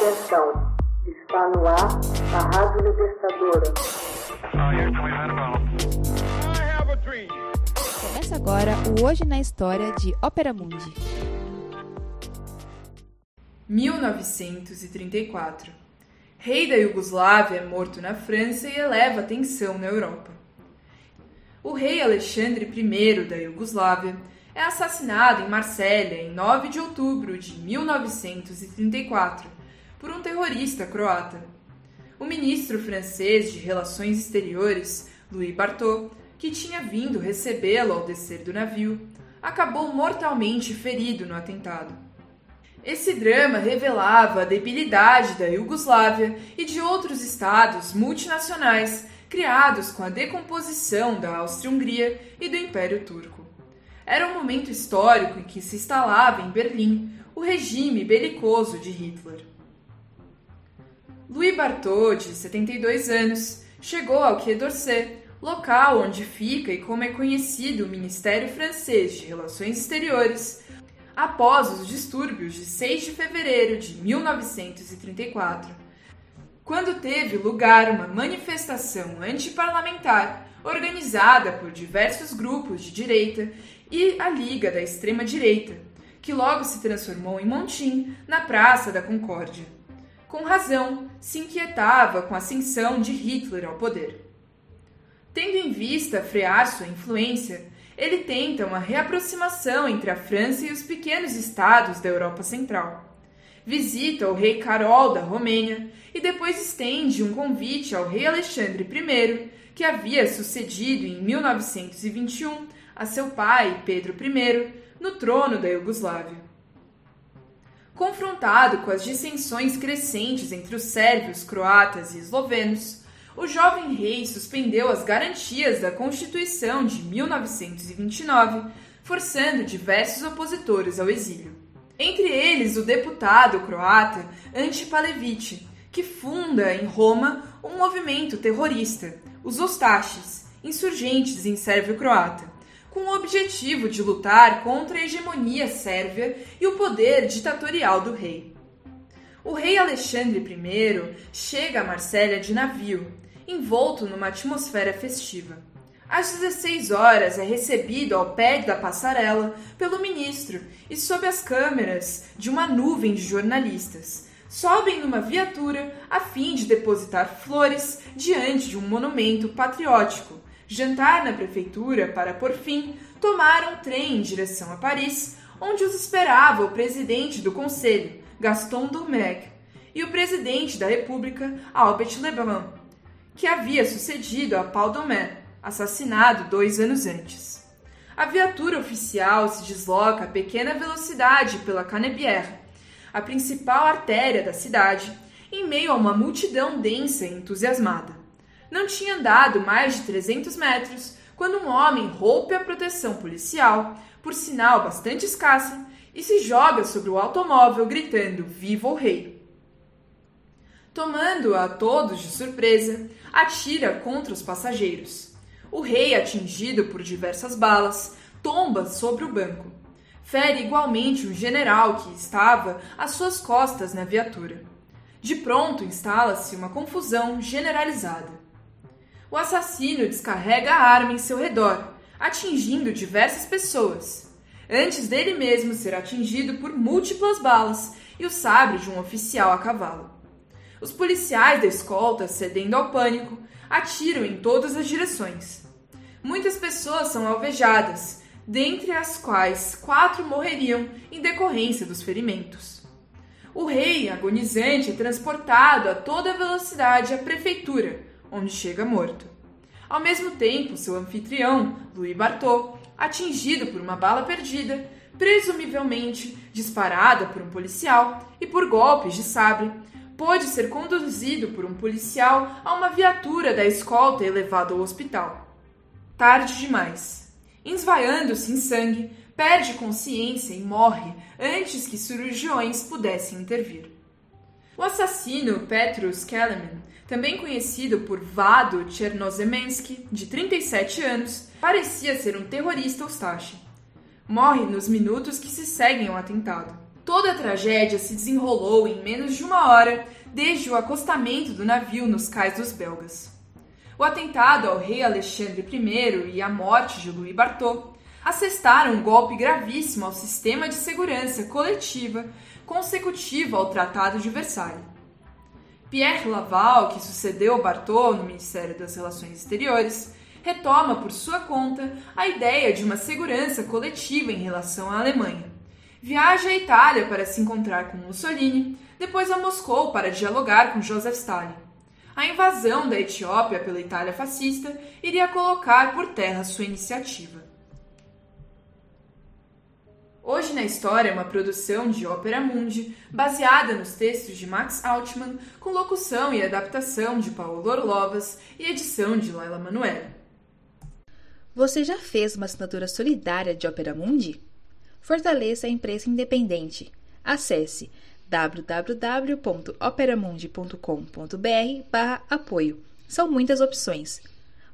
Atenção, está no ar a Rádio Libertadora. Começa agora o Hoje na História de Ópera Mundi. 1934. Rei da Iugoslávia é morto na França e eleva a tensão na Europa. O rei Alexandre I da Iugoslávia é assassinado em Marsella em 9 de outubro de 1934 por um terrorista croata. O ministro francês de Relações Exteriores, Louis Barthot, que tinha vindo recebê-lo ao descer do navio, acabou mortalmente ferido no atentado. Esse drama revelava a debilidade da Iugoslávia e de outros estados multinacionais criados com a decomposição da Áustria-Hungria e do Império Turco. Era um momento histórico em que se instalava em Berlim o regime belicoso de Hitler. Louis Barthot, de 72 anos, chegou ao Quai d'Orsay, local onde fica e como é conhecido o Ministério Francês de Relações Exteriores, após os distúrbios de 6 de fevereiro de 1934, quando teve lugar uma manifestação antiparlamentar organizada por diversos grupos de direita e a Liga da Extrema-Direita, que logo se transformou em montim na Praça da Concórdia com razão, se inquietava com a ascensão de Hitler ao poder. Tendo em vista frear sua influência, ele tenta uma reaproximação entre a França e os pequenos estados da Europa Central. Visita o rei Carol da Romênia e depois estende um convite ao rei Alexandre I, que havia sucedido em 1921 a seu pai, Pedro I, no trono da Iugoslávia. Confrontado com as dissensões crescentes entre os sérvios, croatas e eslovenos, o jovem rei suspendeu as garantias da Constituição de 1929, forçando diversos opositores ao exílio. Entre eles, o deputado croata Ante Palevic, que funda em Roma um movimento terrorista, os Ostaches, insurgentes em sérvio-croata, com o objetivo de lutar contra a hegemonia sérvia e o poder ditatorial do rei. O rei Alexandre I chega a Marsella de navio, envolto numa atmosfera festiva. Às 16 horas é recebido ao pé da passarela pelo ministro e sob as câmeras de uma nuvem de jornalistas. Sobem numa viatura a fim de depositar flores diante de um monumento patriótico jantar na prefeitura para, por fim, tomar um trem em direção a Paris, onde os esperava o presidente do conselho, Gaston Doumergue, e o presidente da República, Albert Lebrun, que havia sucedido a Paul Doumer, assassinado dois anos antes. A viatura oficial se desloca a pequena velocidade pela Canebière, a principal artéria da cidade, em meio a uma multidão densa e entusiasmada. Não tinha andado mais de 300 metros quando um homem rompe a proteção policial, por sinal bastante escassa, e se joga sobre o automóvel gritando: Viva o rei! Tomando a todos de surpresa, atira contra os passageiros. O rei, atingido por diversas balas, tomba sobre o banco. Fere igualmente um general que estava às suas costas na viatura. De pronto instala-se uma confusão generalizada o assassino descarrega a arma em seu redor, atingindo diversas pessoas, antes dele mesmo ser atingido por múltiplas balas e o sabre de um oficial a cavalo. Os policiais da escolta, cedendo ao pânico, atiram em todas as direções. Muitas pessoas são alvejadas, dentre as quais quatro morreriam em decorrência dos ferimentos. O rei, agonizante, é transportado a toda velocidade à prefeitura, onde chega morto. Ao mesmo tempo, seu anfitrião, Louis Barthot, atingido por uma bala perdida, presumivelmente disparada por um policial e por golpes de sabre, pôde ser conduzido por um policial a uma viatura da escolta e levado ao hospital. Tarde demais. Ensvaiando-se em sangue, perde consciência e morre antes que cirurgiões pudessem intervir. O assassino Petrus Kelemen, também conhecido por Vado Chernozemensky, de 37 anos, parecia ser um terrorista Ostache. Morre nos minutos que se seguem ao atentado. Toda a tragédia se desenrolou em menos de uma hora desde o acostamento do navio nos cais dos belgas. O atentado ao rei Alexandre I e a morte de Louis Barthô assestaram um golpe gravíssimo ao sistema de segurança coletiva consecutivo ao Tratado de Versalhes. Pierre Laval, que sucedeu Barthô no Ministério das Relações Exteriores, retoma por sua conta a ideia de uma segurança coletiva em relação à Alemanha. Viaja à Itália para se encontrar com Mussolini, depois a Moscou para dialogar com Joseph Stalin. A invasão da Etiópia pela Itália fascista iria colocar por terra sua iniciativa. Hoje na História é uma produção de Ópera Mundi, baseada nos textos de Max Altman, com locução e adaptação de Paulo Orlovas e edição de Laila Manoel. Você já fez uma assinatura solidária de Ópera Mundi? Fortaleça a imprensa independente. Acesse www.operamundi.com.br/apoio. São muitas opções.